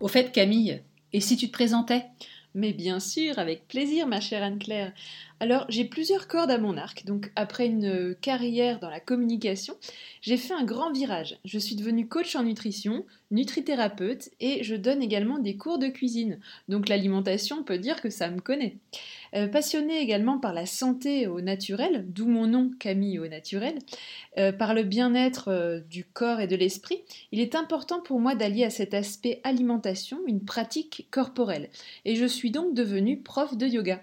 Au fait, Camille, et si tu te présentais? Mais bien sûr, avec plaisir, ma chère Anne-Claire. Alors, j'ai plusieurs cordes à mon arc, donc après une carrière dans la communication, j'ai fait un grand virage. Je suis devenue coach en nutrition, nutrithérapeute et je donne également des cours de cuisine. Donc l'alimentation, on peut dire que ça me connaît. Euh, passionnée également par la santé au naturel, d'où mon nom Camille au naturel, euh, par le bien-être euh, du corps et de l'esprit, il est important pour moi d'allier à cet aspect alimentation une pratique corporelle. Et je suis donc devenue prof de yoga.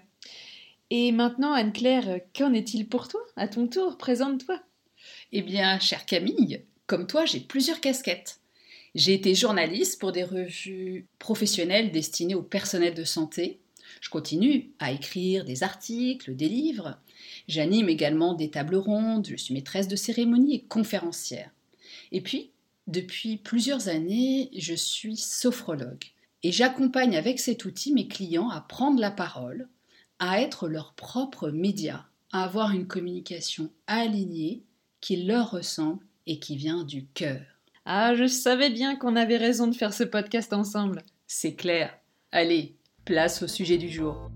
Et maintenant, Anne-Claire, qu'en est-il pour toi? À ton tour, présente-toi. Eh bien, chère Camille, comme toi, j'ai plusieurs casquettes. J'ai été journaliste pour des revues professionnelles destinées au personnel de santé. Je continue à écrire des articles, des livres. J'anime également des tables rondes, je suis maîtresse de cérémonie et conférencière. Et puis, depuis plusieurs années, je suis sophrologue. Et j'accompagne avec cet outil mes clients à prendre la parole, à être leur propre média, à avoir une communication alignée qui leur ressemble et qui vient du cœur. Ah, je savais bien qu'on avait raison de faire ce podcast ensemble. C'est clair. Allez, place au sujet du jour.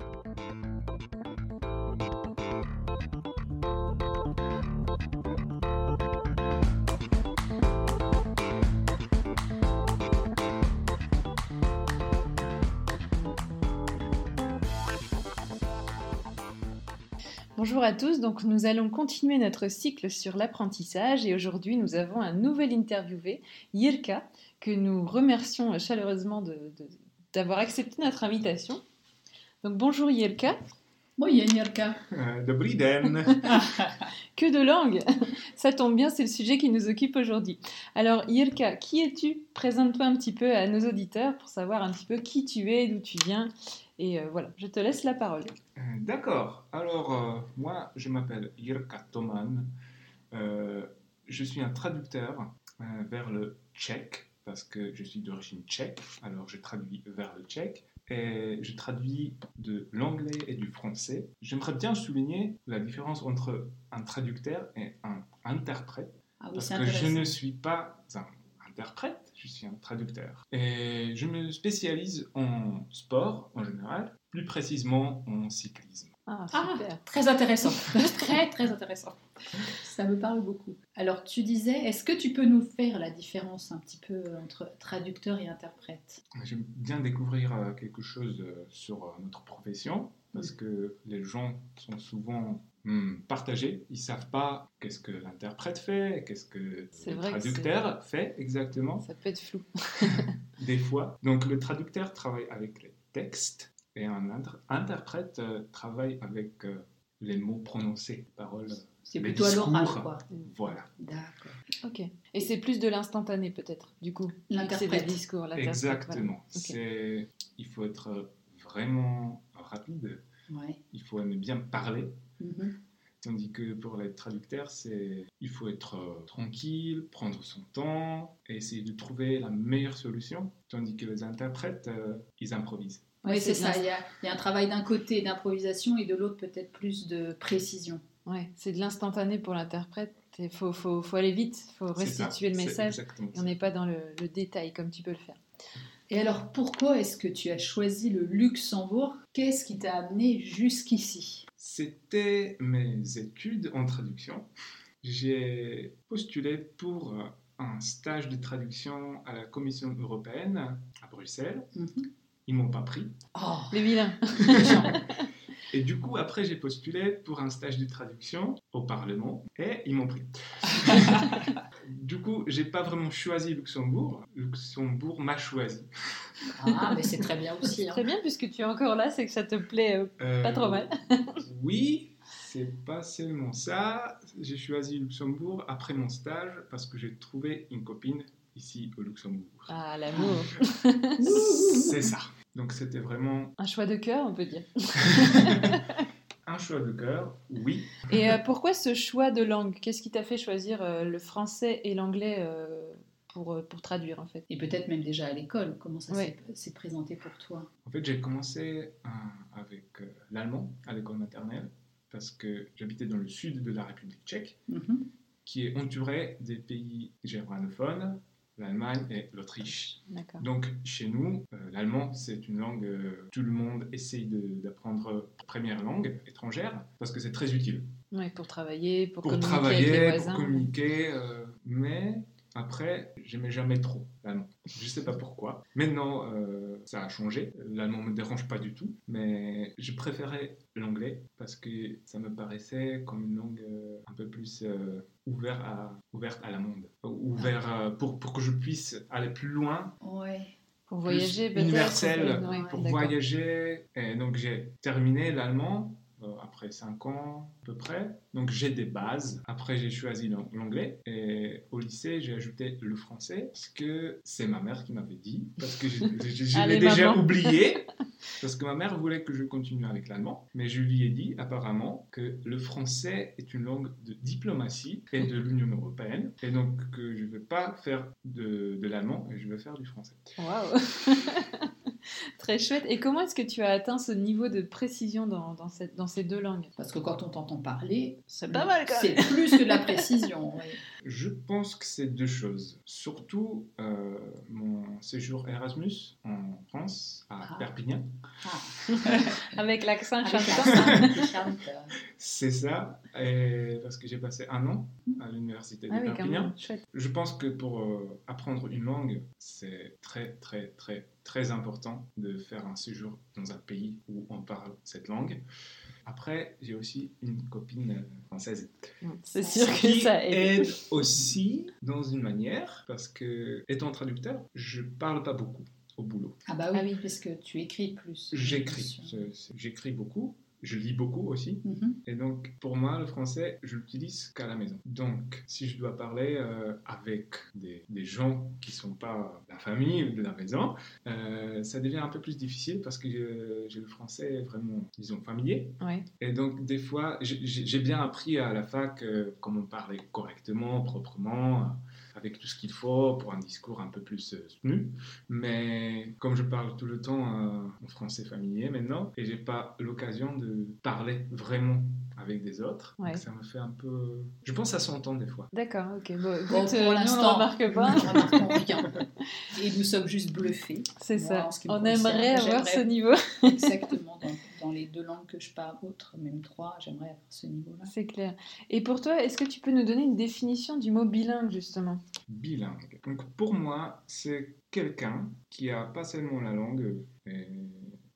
Bonjour à tous, donc nous allons continuer notre cycle sur l'apprentissage et aujourd'hui nous avons un nouvel interviewé, Yirka, que nous remercions chaleureusement d'avoir accepté notre invitation. Donc bonjour Yirka. Bonjour Yirka. Euh, den. que de langue Ça tombe bien, c'est le sujet qui nous occupe aujourd'hui. Alors Yirka, qui es-tu? Présente-toi un petit peu à nos auditeurs pour savoir un petit peu qui tu es, d'où tu viens et euh, voilà, je te laisse la parole. Euh, d'accord. Alors, euh, moi, je m'appelle Jirka Toman. je suis un traducteur vers le tchèque, parce que je suis d'origine tchèque. Alors, je traduis vers le tchèque. Et je traduis de l'anglais et du français. J'aimerais bien souligner la différence entre un traducteur et un interprète. Ah oui, parce que je ne suis pas un interprète, je suis un traducteur. Et je me spécialise en sport en général, plus précisément en cyclisme. Ah, Ah, super. très intéressant. très, très intéressant. Ça me parle beaucoup. Alors, tu disais, est-ce que tu peux nous faire la différence un petit peu entre traducteur et interprète? J'aime bien découvrir euh, quelque chose euh, sur euh, notre profession parce que les gens sont souvent partagés. Ils savent pas qu'est-ce que l'interprète fait, qu'est-ce que le traducteur fait exactement. Ça peut être flou. Des fois. Donc le traducteur travaille avec les textes et un inter- interprète euh, travaille avec euh, les mots prononcés, paroles. C'est plutôt à l'oral, quoi. Voilà. D'accord. Ok. Et c'est plus de l'instantané peut-être, du coup. L'interprète. C'est des discours, Exactement. Ok. C'est, il faut être vraiment rapide. Ouais. Il faut aimer bien parler. Mhm. Tandis que pour les traducteurs, c'est il faut être euh, tranquille, prendre son temps et essayer de trouver la meilleure solution. Tandis que les interprètes, euh, ils improvisent. Oui, c'est c'est ça. Il y, a, il y a un travail d'un côté d'improvisation et de l'autre peut-être plus de précision. Ouais, c'est de l'instantané pour l'interprète. Il faut, faut, faut aller vite, il faut ça, restituer le message. Et on n'est pas dans le, le détail comme tu peux le faire. Et alors, pourquoi est-ce que tu as choisi le Luxembourg? Qu'est-ce qui t'a amené jusqu'ici? C'était mes études en traduction. J'ai postulé pour euh, un stage de traduction à la Commission européenne à Bruxelles. Mhm. Ils m'ont pas pris. Oh, Les vilains. Et du coup, après, j'ai postulé pour un stage de traduction au Parlement et ils m'ont pris. du coup, j'ai pas vraiment choisi Luxembourg. Luxembourg m'a choisi. Ah, mais c'est très bien aussi. hein. Très bien, puisque tu es encore là, c'est que ça te plaît euh, Euh, pas trop mal. oui, c'est pas seulement ça. J'ai choisi Luxembourg après mon stage parce que j'ai trouvé une copine ici au Luxembourg. Ah, l'amour. C'est ça. Donc c'était vraiment Un choix de cœur, on peut dire. Un choix de cœur, oui. Et euh, pourquoi ce choix de langue? Qu'est-ce qui t'a fait choisir euh, le français et l'anglais euh, pour, euh, pour traduire en fait? Et peut-être même déjà à l'école, comment ça Ouais. s'est- présenté pour toi? En fait, j'ai commencé euh, avec euh, l'allemand à l'école maternelle parce que j'habitais dans le sud de la République tchèque, Mhm. qui est entouré des pays germanophones, l'Allemagne et l'Autriche. Donc, chez nous, euh, l'allemand, c'est une langue, euh, tout le monde essaye d'apprendre première langue étrangère parce que c'est très utile Ouais, pour travailler, pour, pour communiquer avec travailler, les pour voisins. communiquer. euh, mais après, j'aimais jamais trop l'allemand. Je sais pas pourquoi. Maintenant, euh, ça a changé. L'allemand me dérange pas du tout, mais je préférais l'anglais parce que ça me paraissait comme une langue euh, un peu plus euh, ouverte à, ouverte à la monde, ouvert euh, pour, pour que je puisse aller plus loin Ouais. Pour voyager, universel pour- ouais, pour d'accord. voyager. Et donc j'ai terminé l'allemand après 5 ans à peu près. Donc j'ai des bases. Après j'ai choisi l'ang- l'anglais et au lycée j'ai ajouté le français parce que c'est ma mère qui m'avait dit parce que je, je- je Allez, l'ai déjà maman. oublié. Parce que ma mère voulait que je continue avec l'allemand, mais je lui ai dit apparemment que le français est une langue de diplomatie et de l'Union européenne, et donc que je ne veux pas faire de, de l'allemand, et je veux faire du français. Waouh Très chouette. Et comment est-ce que tu as atteint ce niveau de précision dans, dans, cette, dans ces deux langues? Parce que quand on t'entend parler, C'est c'est plus que de la précision. ouais. Je pense que c'est deux choses. Surtout euh, mon séjour Erasmus en France, à Ah. Perpignan. Ah, Avec l'accent chantant. euh, C'est ça, et parce que j'ai passé un an à l'université de Ah oui, quand Perpignan. même. Chouette. Je pense que pour euh, apprendre une langue, c'est très, très, très, très important de faire un séjour dans un pays où on parle cette langue. Après, j'ai aussi une copine euh, française C'est sûr que qui ça aide. aide aussi dans une manière, parce que étant traducteur, je parle pas beaucoup au boulot. Ah bah oui, Ah oui. parce que tu écris plus. J'écris, j'écris beaucoup, je lis beaucoup aussi. Mhm. Et donc, pour moi, le français, je l'utilise qu'à la maison. Donc, si je dois parler euh, avec des, des gens qui sont pas la famille de la maison, euh, ça devient un peu plus difficile parce que euh, j'ai le français vraiment, disons, familier. Ouais. Et donc, des fois, j'ai- bien appris à la fac euh, comment parler correctement, proprement, avec tout ce qu'il faut pour un discours un peu plus euh, soutenu. Mais comme je parle tout le temps euh, en français familier maintenant, et j'ai pas l'occasion de parler vraiment avec des autres, Ouais. donc ça me fait un peu. Je pense à son temps des fois. D'accord, ok. Bon, Bon, euh, pour on l'instant, ne remarque pas. rien. Et nous sommes juste bluffés. C'est ça. On aimerait avoir ce niveau. Exactement. dans les deux langues que je parle, autres, même trois, j'aimerais avoir ce niveau-là. C'est clair. Et pour toi, est-ce que tu peux nous donner une définition du mot bilingue, justement? Bilingue. Donc pour moi, c'est quelqu'un qui a pas seulement la langue et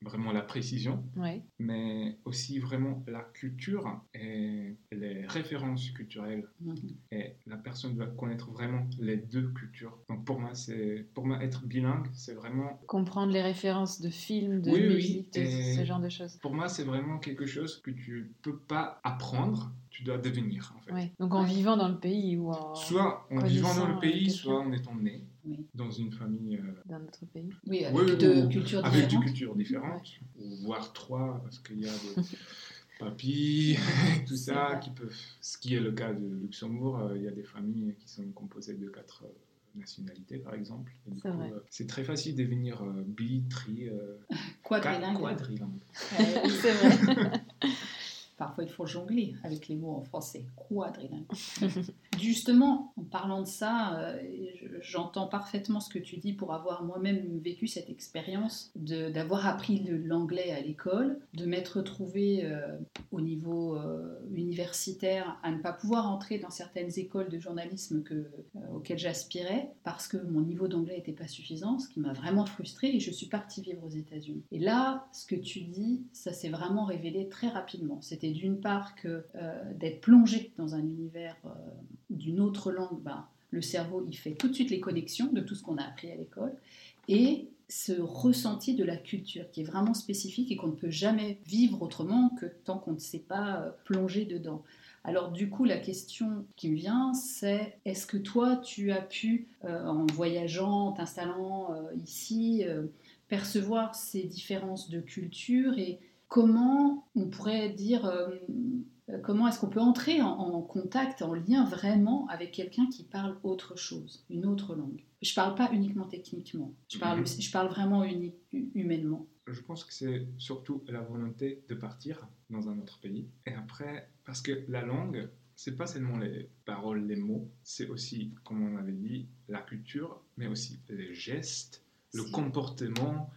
vraiment la précision, Ouais. mais aussi vraiment la culture et les références culturelles. Mhm. Et la personne doit connaître vraiment les deux cultures. Donc pour moi, c'est pour moi être bilingue, c'est vraiment Comprendre les références de films, de Oui, oui, musique, de ce genre de choses. pour moi, c'est vraiment quelque chose que tu peux pas apprendre, tu dois devenir en fait. Ouais. Donc en Ouais. vivant dans le pays ou en... Soit en vivant dans le pays, soit en étant né Oui. dans une famille euh, dans notre pays. Oui, avec Oui, deux ou- cultures avec différentes. cultures différentes, ou voire trois, parce qu'il y a des papis, tout ça, qui peuvent. Ce qui est le cas de Luxembourg, euh, il y a des familles qui sont composées de quatre euh, nationalités, par exemple. C'est euh, c'est très facile de devenir euh, bi, tri, euh, Quadrilingue. quadrilingue. C'est vrai. Parfois, il faut jongler avec les mots en français. Quadrilingue. Justement, en parlant de ça, euh, je- j'entends parfaitement ce que tu dis pour avoir moi-même vécu cette expérience d'avoir appris l'anglais à l'école, de m'être retrouvée euh, au niveau euh, universitaire à ne pas pouvoir entrer dans certaines écoles de journalisme euh, auxquelles j'aspirais parce que mon niveau d'anglais n'était pas suffisant, ce qui m'a vraiment frustrée et je suis partie vivre aux États-Unis. Et là, ce que tu dis, ça s'est vraiment révélé très rapidement. C'était d'une part que d'être plongé dans un univers d'une autre langue, ben, le cerveau, il fait tout de suite les connexions de tout ce qu'on a appris à l'école. Et ce ressenti de la culture qui est vraiment spécifique et qu'on ne peut jamais vivre autrement que tant qu'on ne s'est pas euh, plongé dedans. Alors du coup, la question qui me vient, c'est est-ce que toi, tu as pu, euh, en voyageant, en t'installant euh, ici, percevoir ces différences de culture et, comment on pourrait dire, comment est-ce qu'on peut entrer en, en contact, en lien vraiment avec quelqu'un qui parle autre chose, une autre langue? Je parle pas uniquement techniquement, je parle, Mhm. je parle vraiment uni- humainement. Je pense que c'est surtout la volonté de partir dans un autre pays. Et après, parce que la langue, c'est pas seulement les paroles, les mots, c'est aussi, comme on avait dit, la culture, mais aussi les gestes, le comportement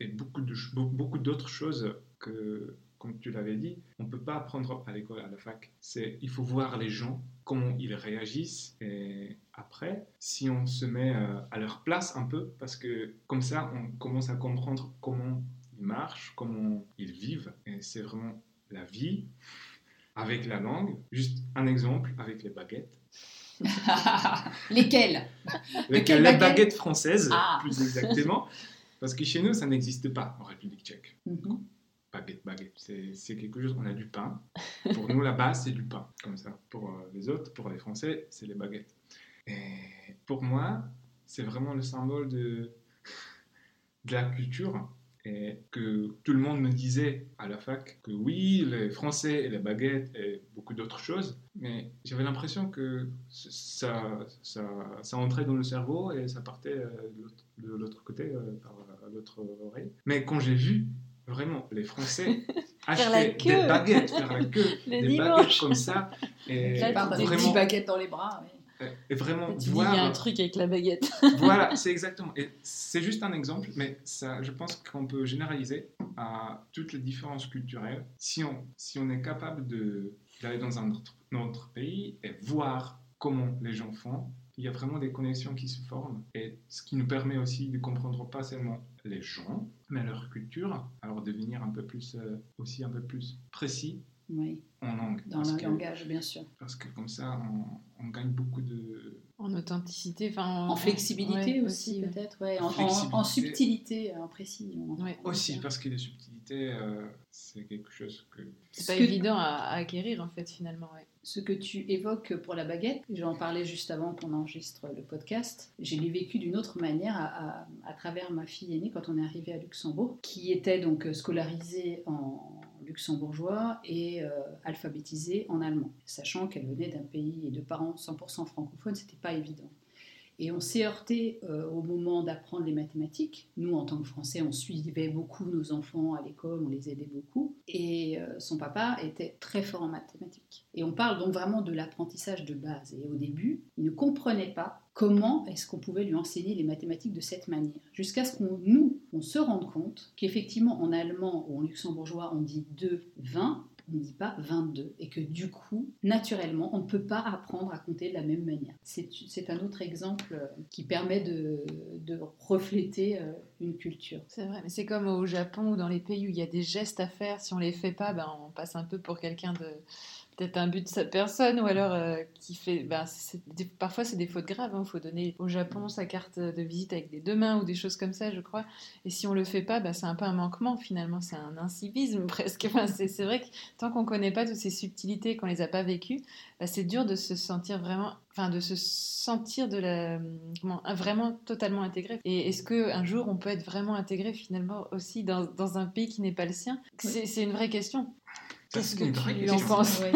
et beaucoup be- beaucoup d'autres choses que, comme tu l'avais dit, on peut pas apprendre à l'école, à la fac. C'est, il faut voir les gens, comment ils réagissent et après, si on se met euh, à leur place un peu, parce que comme ça, on commence à comprendre comment ils marchent, comment ils vivent, et c'est vraiment la vie avec la langue. Juste un exemple avec les baguettes. Lesquels Avec quelle les baguette baguettes françaises, Ah. plus exactement. Parce que chez nous, ça n'existe pas en République tchèque. Mhm. Baguette, baguette, c'est quelque chose, on a du pain. Pour nous, là-bas, c'est du pain, comme ça. Pour euh, les autres, pour les Français, c'est les baguettes. Et pour moi, c'est vraiment le symbole de, de la culture. Et que tout le monde me disait à la fac que oui, les Français et les baguettes et beaucoup d'autres choses, mais j'avais l'impression que ça, ça, ça entrait dans le cerveau et ça partait euh, de l'autre- côté, euh, par l'autre oreille. Mais quand j'ai vu vraiment les Français queue. des baguettes, faire la queue, des dimanche. baguettes comme ça, et Là, des Vraiment. petites baguettes dans les bras. et vraiment Tu dis, il voir y a un truc avec la baguette. voilà, c'est exactement. Et c'est juste un exemple, mais ça, je pense qu'on peut généraliser à toutes les différences culturelles. Si on, si on est capable d'aller dans un autre, autre pays et voir comment les gens font, il y a vraiment des connexions qui se forment. Et ce qui nous permet aussi de comprendre pas seulement les gens, mais leur culture. Alors devenir un peu plus, euh, aussi un peu plus précis Oui, en langue. dans le langage, bien sûr. Parce que comme ça, on, on gagne beaucoup de, En authenticité, enfin En flexibilité ouais, aussi, peut-être, ouais. En, en- Flexibilité. en subtilité, en précision. Ouais. Aussi, parce que les subtilités, euh, c'est quelque chose que... C'est Ce pas que- évident à, à acquérir en fait finalement. Ouais. Ce que tu évoques pour la baguette, j'en parlais juste avant qu'on enregistre le podcast, j'ai l'ai vécu d'une autre manière à, à- à travers ma fille aînée quand on est arrivé à Luxembourg, qui était donc scolarisée en luxembourgeois et euh, alphabétisée en allemand, sachant qu'elle venait d'un pays et de parents 100% francophones, c'était pas évident. Et on s'est heurté euh, au moment d'apprendre les mathématiques. Nous, en tant que Français, on suivait beaucoup nos enfants à l'école, on les aidait beaucoup. Et euh, son papa était très fort en mathématiques. Et on parle donc vraiment de l'apprentissage de base. Et au début, il ne comprenait pas comment est-ce qu'on pouvait lui enseigner les mathématiques de cette manière. Jusqu'à ce qu'on, nous, on se rende compte qu'effectivement, en allemand ou en luxembourgeois, on dit 2, 20, on ne dit pas 22. Et que du coup, naturellement, on ne peut pas apprendre à compter de la même manière. C'est un autre exemple qui permet de, de refléter euh, une culture. C'est vrai, mais c'est comme au Japon ou dans les pays où il y a des gestes à faire. Si on les fait pas, ben, on passe un peu pour quelqu'un de peut-être un but de sa personne ou alors euh, qui fait. Ben, des- parfois c'est des fautes graves. Il faut donner au Japon sa carte de visite avec des deux mains ou des choses comme ça, je crois. Et si on le fait pas, ben, c'est un peu un manquement finalement. C'est un incivisme presque. Enfin, c'est vrai que tant qu'on connaît pas toutes ces subtilités, qu'on les a pas vécues, ben, c'est dur de se sentir vraiment, enfin de se sentir de la, comment, vraiment totalement intégré. Et est-ce que un jour on peut être vraiment intégré finalement aussi dans, dans un pays qui n'est pas le sien? C'est une vraie question. Qu'est-ce que tu en penses Ouais.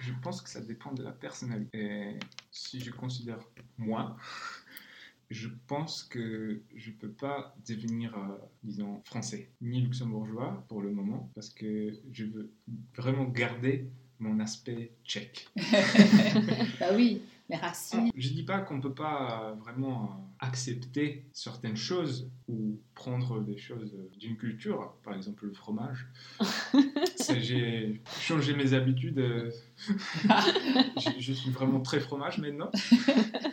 Je pense que ça dépend de la personnalité. Et si je considère moi, je pense que je ne peux pas devenir, euh, disons, français ni luxembourgeois pour le moment, parce que je veux vraiment garder mon aspect tchèque. bah oui, les racines. Je dis pas qu'on peut pas euh, vraiment euh, accepter certaines choses ou prendre des choses d'une culture, par exemple le fromage. J'ai changé mes habitudes. euh, je, je suis vraiment très fromage maintenant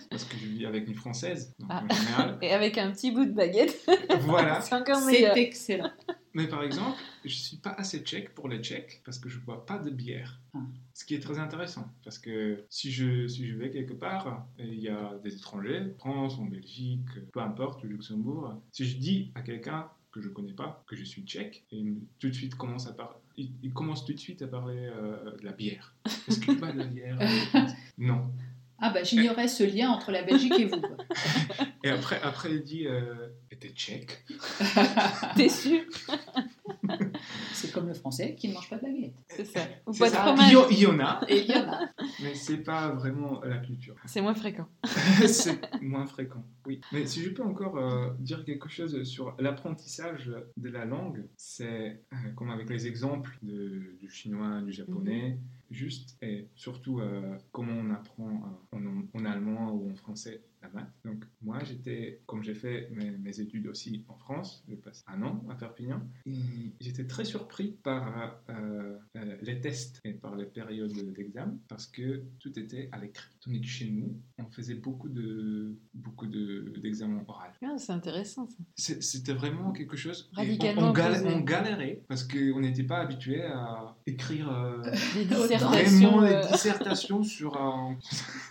parce que je vis avec une française. Donc Ah. en général, Et avec un petit bout de baguette, voilà. c'est encore meilleur. C'est excellent. Mais par exemple, je suis pas assez tchèque pour les tchèques parce que je bois pas de bière. Ah. Ce qui est très intéressant parce que si je, si je vais quelque part et il y a des étrangers, France, en Belgique, peu importe, Luxembourg, si je dis à quelqu'un que je connais pas que je suis tchèque et tout de suite commence à parler, il, il commence tout de suite à parler euh, de la bière. Est-ce que tu bois de la bière? Non. Ah bah j'ignorais ce lien entre la Belgique et vous. Et après, après il dit, euh, t'es tchèque T'es sûr? C'est comme le français qui ne mange pas de baguette. C'est ça. Ou de fromage. Il y en- a, Et il y en a. mais c'est pas vraiment la culture. C'est moins fréquent. c'est moins fréquent, oui. Mais si je peux encore euh, dire quelque chose sur l'apprentissage de la langue, c'est euh, comme avec les exemples de- du chinois, du japonais, juste et surtout euh, comment on apprend euh, en, allemand ou en français la maths. Donc moi j'étais, comme j'ai fait mes, études aussi en France, j'ai passé un an à Perpignan, et j'étais très surpris par euh, les tests et par les périodes d'examen parce que tout était à l'écrit. Tandis que chez nous, on faisait beaucoup de Ah, c'est intéressant ça. C'était vraiment quelque chose. Radicalement on, on galérait parce qu'on n'était pas habitué à écrire euh, Des vraiment dissertations. des euh, dissertations sur un.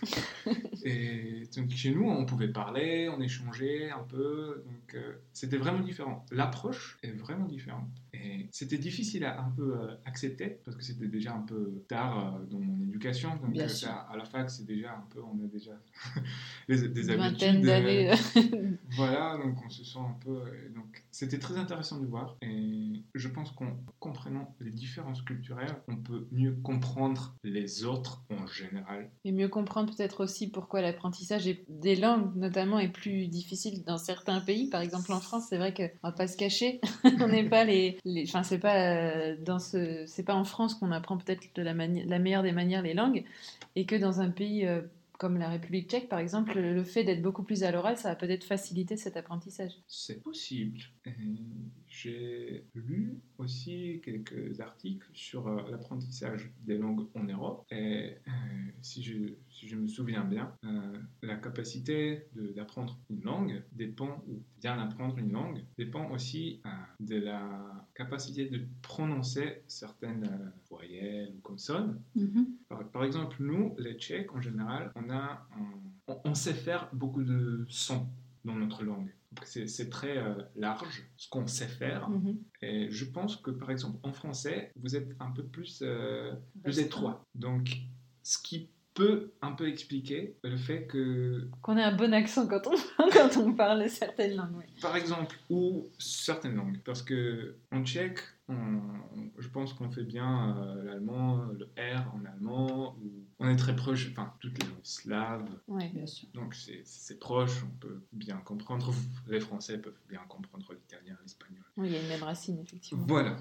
et donc chez nous, on pouvait parler, on échangeait un peu. Donc euh, c'était vraiment différent. L'approche est vraiment différente. Et c'était difficile à un peu euh, accepter parce que c'était déjà un peu tard euh, dans mon éducation. Donc euh, à la fac, c'est déjà un peu, on a déjà des, habitudes. d'années. voilà, donc on se sent un peu. Donc c'était très intéressant de voir. Et je pense qu'en comprenant les différences culturelles, on peut mieux comprendre les autres en général. Et mieux comprendre peut-être aussi pourquoi l'apprentissage des langues notamment est plus difficile dans certains pays. Par exemple en France, c'est vrai qu'on va pas se cacher, on n'est pas les- enfin c'est pas euh, ce, c'est pas en France qu'on apprend peut-être de la, meilleure des manières les langues, et que dans un pays euh, comme la République tchèque par exemple, le fait d'être beaucoup plus à l'oral, ça va peut-être faciliter cet apprentissage. C'est possible. J'ai lu aussi quelques articles sur euh, l'apprentissage des langues en Europe. Et euh, si, je, si je me souviens bien, euh, la capacité d'apprendre une langue dépend, ou bien apprendre une langue, dépend aussi euh, de la capacité de prononcer certaines voyelles ou consonnes. Mhm. Par, par exemple, nous, les Tchèques, en général, on, a un- on, on sait faire beaucoup de sons dans notre langue. C'est très euh, large ce qu'on sait faire. Mhm. Et je pense que, par exemple, en français, vous êtes un peu plus, euh, plus étroit. Donc, ce qui peut un peu expliquer le fait que, Qu'on ait un bon accent quand on, quand on parle certaines langues. oui. par exemple, ou certaines langues, parce que en tchèque, on- je pense qu'on fait bien euh, l'allemand, le R en allemand, ou on est très proche, enfin, toutes les langues slaves, Ouais. Bien sûr. Donc c'est- c'est proche, on peut bien comprendre. Les Français peuvent bien comprendre l'italien, l'espagnol. Oui, il y a une même racine effectivement. Voilà.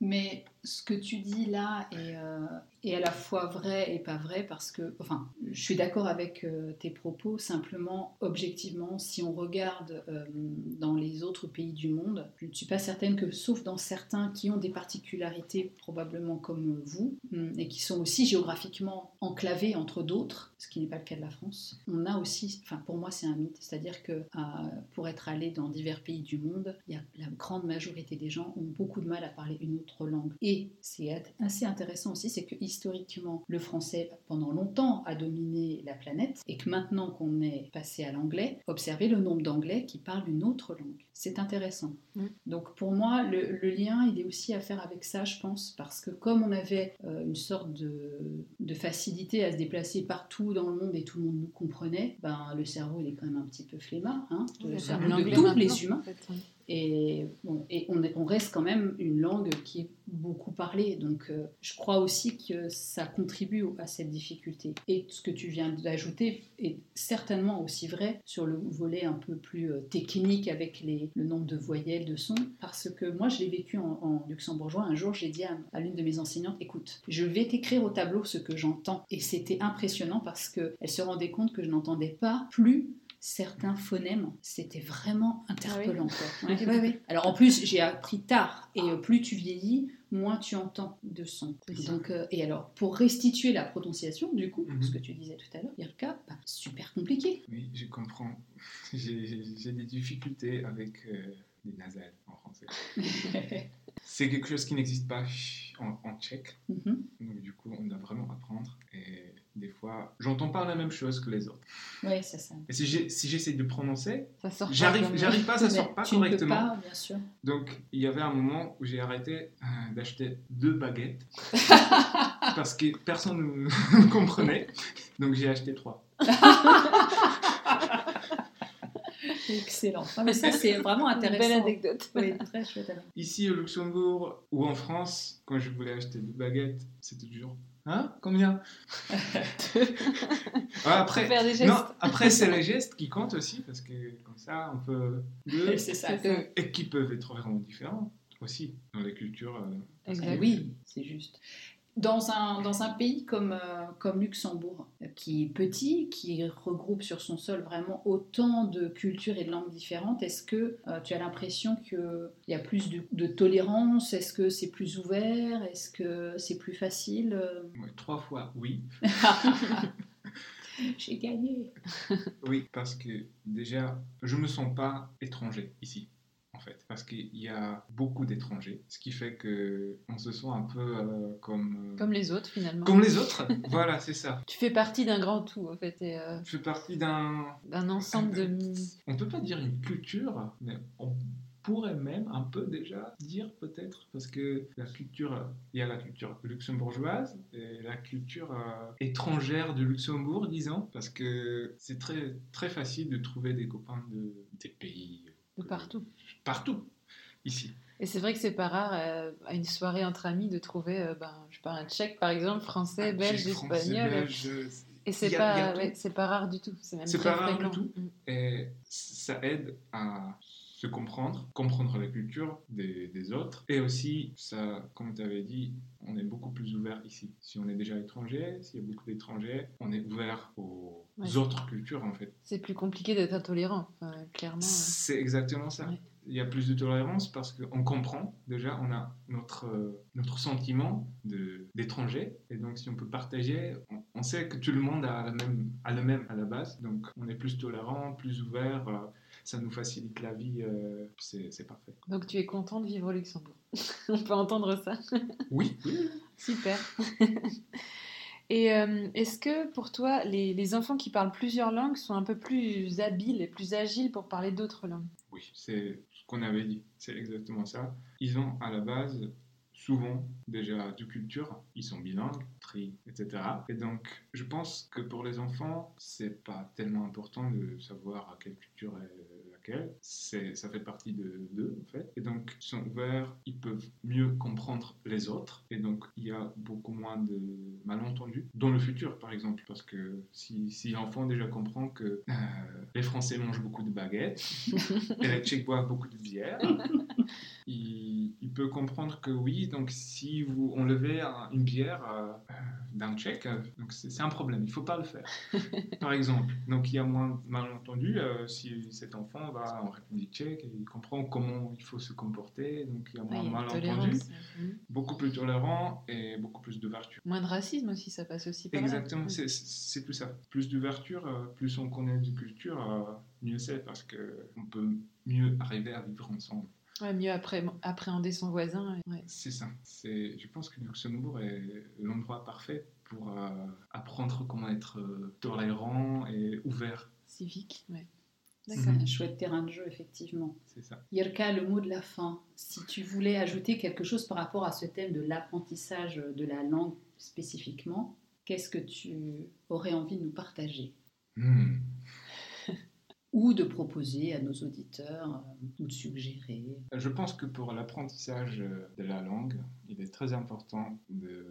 Mais ce que tu dis là est, euh, est à la fois vrai et pas vrai parce que, enfin, je suis d'accord avec euh, tes propos, simplement, objectivement, si on regarde euh, dans les autres pays du monde, je ne suis pas certaine que, sauf dans certains qui ont des particularités probablement comme vous, hum, et qui sont aussi géographiquement enclavés entre d'autres, ce qui n'est pas le cas de la France, on a aussi, enfin pour moi c'est un mythe, c'est-à-dire que euh, pour être allé dans divers pays du monde, il y a, la grande majorité des gens ont beaucoup de mal à parler une autre langue. Et c'est assez intéressant aussi, c'est que historiquement, le français pendant longtemps a dominé la planète et que maintenant qu'on est passé à l'anglais, observez le nombre d'anglais qui parlent une autre langue. C'est intéressant. Mm. Donc pour moi, le, le lien, il est aussi à faire avec ça, je pense, parce que comme on avait euh, une sorte de, de facilité à se déplacer partout dans le monde et tout le monde nous comprenait, ben, le cerveau, il est quand même un petit peu flemmard, hein, le cerveau de tous les humains. en fait, oui. Et, on, est- on reste quand même une langue qui est beaucoup parlée. Donc euh, je crois aussi que ça contribue à cette difficulté. Et ce que tu viens d'ajouter est certainement aussi vrai sur le volet un peu plus euh, technique avec le nombre de voyelles, de sons. Parce que moi, je l'ai vécu en, en luxembourgeois. Un jour, j'ai dit à, à l'une de mes enseignantes, écoute, je vais t'écrire au tableau ce que j'entends. Et c'était impressionnant parce qu'elle se rendait compte que je n'entendais pas plus certains phonèmes, c'était vraiment interpellant. quoi. Ouais, ouais, ouais. Alors en plus, j'ai appris tard, et euh, plus tu vieillis, moins tu entends de ça. Donc, euh, et alors, pour restituer la prononciation, du coup, Mhm. ce que tu disais tout à l'heure, Irka, bah, super compliqué. Oui, je comprends. J'ai des difficultés avec euh, les nasales en français. C'est quelque chose qui n'existe pas en, en tchèque. Mhm. Donc du coup, on doit vraiment apprendre. Et des fois, j'entends pas la même chose que les autres. Ouais, c'est ça. Et si j'ai- si j'essaie de prononcer, j'arrive pas, ça sort pas tu ne peux correctement. pas, bien sûr. Donc, il y avait un moment où j'ai arrêté euh, d'acheter deux baguettes parce que personne ne me comprenait. Donc, j'ai acheté trois. Excellent. Mais ça, c'est vraiment Une intéressant. belle anecdote. Oui, très chouette. anecdote. Ici au Luxembourg ou en France, quand je voulais acheter des baguettes, c'était toujours. Hein? Combien? Ouais, Après, Faire des gestes. non, après c'est les gestes qui comptent aussi parce que comme ça on peut deux ça. Et, qui peuvent être vraiment différents aussi dans les cultures. euh. Oui, c'est juste. Dans un, dans un pays comme, euh, comme Luxembourg, qui est petit, qui regroupe sur son sol vraiment autant de cultures et de langues différentes, est-ce que euh, tu as l'impression qu'il y a plus de, de tolérance? Est-ce que c'est plus ouvert? Est-ce que c'est plus facile? Trois fois oui. J'ai gagné. Oui, parce que déjà, je me sens pas étranger ici, en fait, parce qu'il y a beaucoup d'étrangers, ce qui fait que on se sent un peu euh, comme euh, Comme les autres finalement. comme les autres. voilà, c'est ça. Tu fais partie d'un grand tout en fait, et euh, Je fais partie d'un, d'un ensemble de. on peut pas dire une culture, mais on pourrait même un peu déjà dire peut-être, parce que la culture, il y a la culture luxembourgeoise et la culture euh, étrangère du Luxembourg, disons, parce que c'est très très facile de trouver des copains de des pays de partout. Partout ici. Et c'est vrai que c'est pas rare euh, à une soirée entre amis de trouver, euh, ben, je sais pas, un tchèque par exemple, français, Un belge, espagnol. belge, Et c'est pas, tout. ouais, c'est pas rare du tout. C'est même pas rare du tout. Mm. Et ça aide à se comprendre, comprendre la culture des, des autres. Et aussi, ça, comme tu avais dit, on est beaucoup plus ouvert ici. Si on est déjà étranger, s'il y a beaucoup d'étrangers, on est ouvert aux Ouais. autres cultures en fait. C'est plus compliqué d'être intolérant, enfin, clairement. euh. C'est exactement ça. Ouais. Il y a plus de tolérance parce qu'on comprend, déjà, on a notre, euh, notre sentiment d'étranger. Et donc, si on peut partager, on, on sait que tout le monde a, la même, a le même à la base. Donc, on est plus tolérant, plus ouvert. euh, ça nous facilite la vie. euh, c'est parfait. Donc tu es content de vivre au Luxembourg. On peut entendre ça. Oui, oui. Super. Et euh, est-ce que pour toi, les, les enfants qui parlent plusieurs langues sont un peu plus habiles et plus agiles pour parler d'autres langues? Oui, c'est ce qu'on avait dit. C'est exactement ça. Ils ont à la base souvent déjà de culture. Ils sont bilingues, tri, etc. Et donc, je pense que pour les enfants, c'est pas tellement important de savoir à quelle culture laquelle. Ça fait partie de d'eux, en fait. Et donc, ils sont ouverts, ils peuvent mieux comprendre les autres. Et donc, il y a beaucoup moins de malentendus dans le futur, par exemple. Parce que si, si l'enfant déjà comprend que euh, les Français mangent beaucoup de baguettes, et les Tchèques boivent beaucoup de bière. Il, il peut comprendre que oui, donc si vous enlevez un- une bière euh, euh, d'un Tchèque, euh, donc c'est un problème, il ne faut pas le faire. Par exemple, donc il y a moins de malentendus euh, si cet enfant va en République tchèque et il comprend comment il faut se comporter, donc il y a moins malentendus, tolérance. Mm. beaucoup plus tolérant et beaucoup plus d'ouverture. Moins de racisme aussi, ça passe aussi par. Exactement, Mm. c'est- tout ça. Plus d'ouverture, euh, plus on connaît de culture, mieux c'est parce qu'on peut mieux arriver à vivre ensemble. Ouais, mieux appré- appréhender son voisin. ouais. C'est ça. C'est, je pense que Luxembourg est l'endroit parfait pour euh, apprendre comment être euh, tolérant et ouvert. Civique, ouais. C'est un chouette terrain de jeu, effectivement. C'est ça. Yirka, le mot de la fin. Si tu voulais ajouter quelque chose par rapport à ce thème de l'apprentissage de la langue spécifiquement, qu'est-ce que tu aurais envie de nous partager? Hmm. Ou de proposer à nos auditeurs, euh, ou de suggérer Je pense que pour l'apprentissage euh, de la langue, il est très important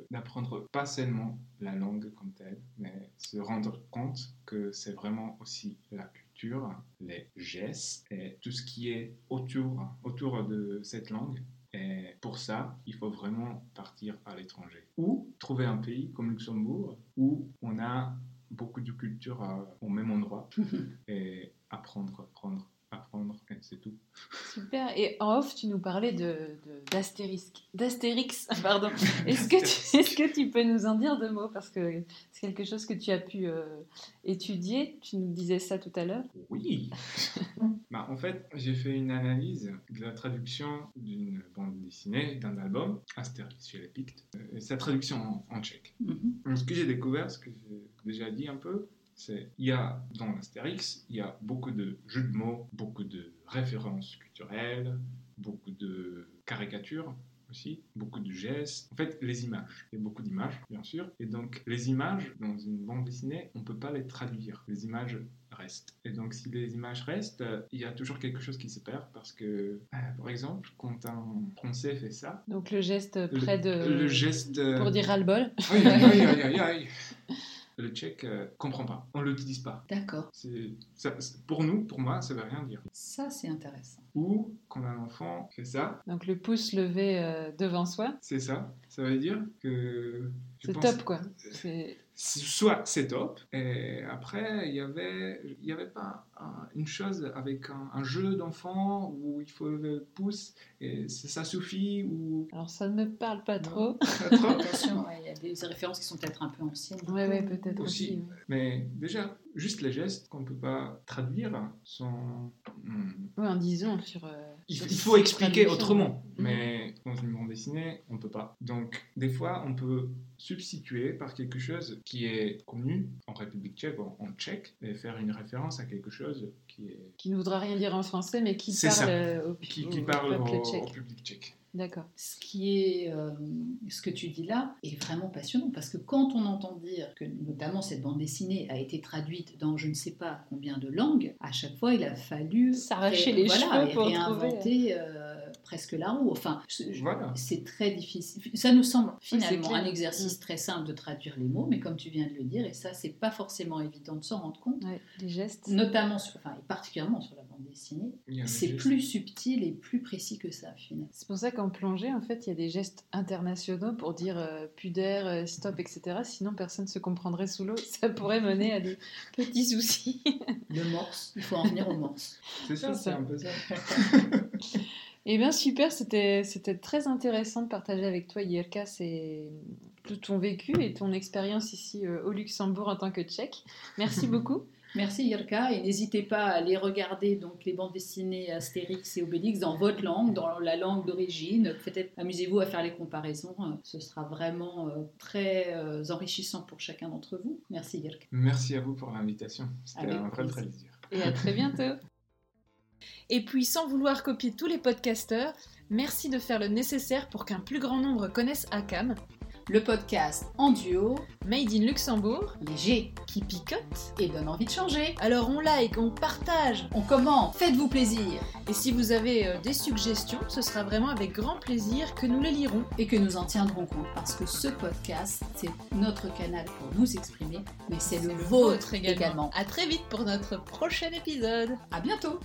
d'apprendre pas seulement la langue comme telle, mais se rendre compte que c'est vraiment aussi la culture, les gestes et tout ce qui est autour, autour de cette langue. Et pour ça, il faut vraiment partir à l'étranger. Ou trouver un pays comme Luxembourg où on a beaucoup de culture euh, au même endroit et apprendre, apprendre, apprendre, et c'est tout. Super. Et en off, tu nous parlais de, de- d'Astérix. Pardon. Est-ce que, tu, est-ce que tu peux nous en dire deux mots? Parce que c'est quelque chose que tu as pu euh, étudier. Tu nous disais ça tout à l'heure. Oui bah, En fait, j'ai fait une analyse de la traduction d'une bande dessinée, d'un album, Astérix chez les Pictes, euh, et sa traduction en, en tchèque. Mhm. Donc, Ce que j'ai découvert, ce que j'ai déjà dit un peu, c'est il y a dans l'Astérix, il y a beaucoup de jeux de mots, beaucoup de références culturelles, beaucoup de caricatures aussi, beaucoup de gestes. En fait, les images. Il y a beaucoup d'images, bien sûr. Et donc, les images, dans une bande dessinée, on ne peut pas les traduire. Les images restent. Et donc, si les images restent, euh, il y a toujours quelque chose qui se perd parce que, euh, par exemple, quand un Français fait ça, Donc le geste près de... le geste. Pour dire ras-le-bol. Aïe, aïe, aïe, aïe, aïe. Le tchèque euh, comprend pas. On l'utilise pas. D'accord. Pour nous, pour moi, ça veut rien dire. Ça, c'est intéressant. Ou quand un enfant fait ça, Donc le pouce levé euh, devant soi. c'est ça. Ça veut dire que. C'est pense- top quoi. C'est- Soit c'est top, et après il y avait, il y avait pas un- une chose avec un, un jeu d'enfant où il faut le pouce et ça suffit ou Alors ça ne me parle pas trop. pas trop. Attention, ouais, il y a des références qui sont peut-être un peu anciennes. Ouais, ouais, peut-être Aussi. aussi. ouais. Mais déjà, juste les gestes qu'on peut pas traduire sont. hmm, Ouais, en disant sur. euh, Il, sur il faut expliquer autrement, Mhm. mais dans une bande dessinée, on peut pas. Donc, des fois, on peut substituer par quelque chose qui est connu en République tchèque, en, en tchèque, et faire une référence à quelque chose qui, est, Qui ne voudra rien dire en français, mais qui parle ça. euh, au, qui, au- qui au parle peuple au, au tchèque. public tchèque. D'accord. Ce qui est, euh, ce que tu dis là est vraiment passionnant parce que quand on entend dire que notamment cette bande dessinée a été traduite dans je ne sais pas combien de langues, à chaque fois il a fallu S'arracher les voilà, cheveux et pour réinventer euh, presque la roue. Enfin, Voilà. c'est très difficile. Ça nous semble finalement un exercice très simple de traduire les mots, mais comme tu viens de le dire, et ça c'est pas forcément évident de s'en rendre compte, Ouais, les gestes. notamment sur, enfin, et particulièrement sur la bande dessinée, c'est plus subtil et plus précis que ça finalement. C'est pour ça qu'en plongée, en fait, il y a des gestes internationaux pour dire euh, pudeur, euh, stop, etc. Sinon, personne ne se comprendrait sous l'eau. Ça pourrait mener à des petits soucis. Le morse, il faut en venir au morse. C'est ça, C'est un peu ça. Eh bien, super, c'était c'était très intéressant de partager avec toi, Yerka, c'est tout ton vécu et ton expérience ici euh, au Luxembourg en tant que tchèque. Merci beaucoup. Merci Irka et n'hésitez pas à aller regarder donc les bandes dessinées Astérix et Obélix dans votre langue, dans la langue d'origine. Faites- Amusez-vous à faire les comparaisons, euh, ce sera vraiment euh, très euh, enrichissant pour chacun d'entre vous. Merci Irka. Merci à vous pour l'invitation. C'était un vrai plaisir. plaisir. Et à très bientôt. Et puis, sans vouloir copier tous les podcasteurs, merci de faire le nécessaire pour qu'un plus grand nombre connaisse ACAM, Le podcast en duo, Made in Luxembourg, léger qui picote. et donne envie de changer. Alors on like, on partage. On commente, faites-vous plaisir Et si vous avez euh, des suggestions, ce sera vraiment avec grand plaisir que nous les lirons. et que nous en tiendrons compte parce que ce podcast, c'est notre canal pour nous exprimer, mais c'est le, vôtre également. À très vite pour notre prochain épisode. À bientôt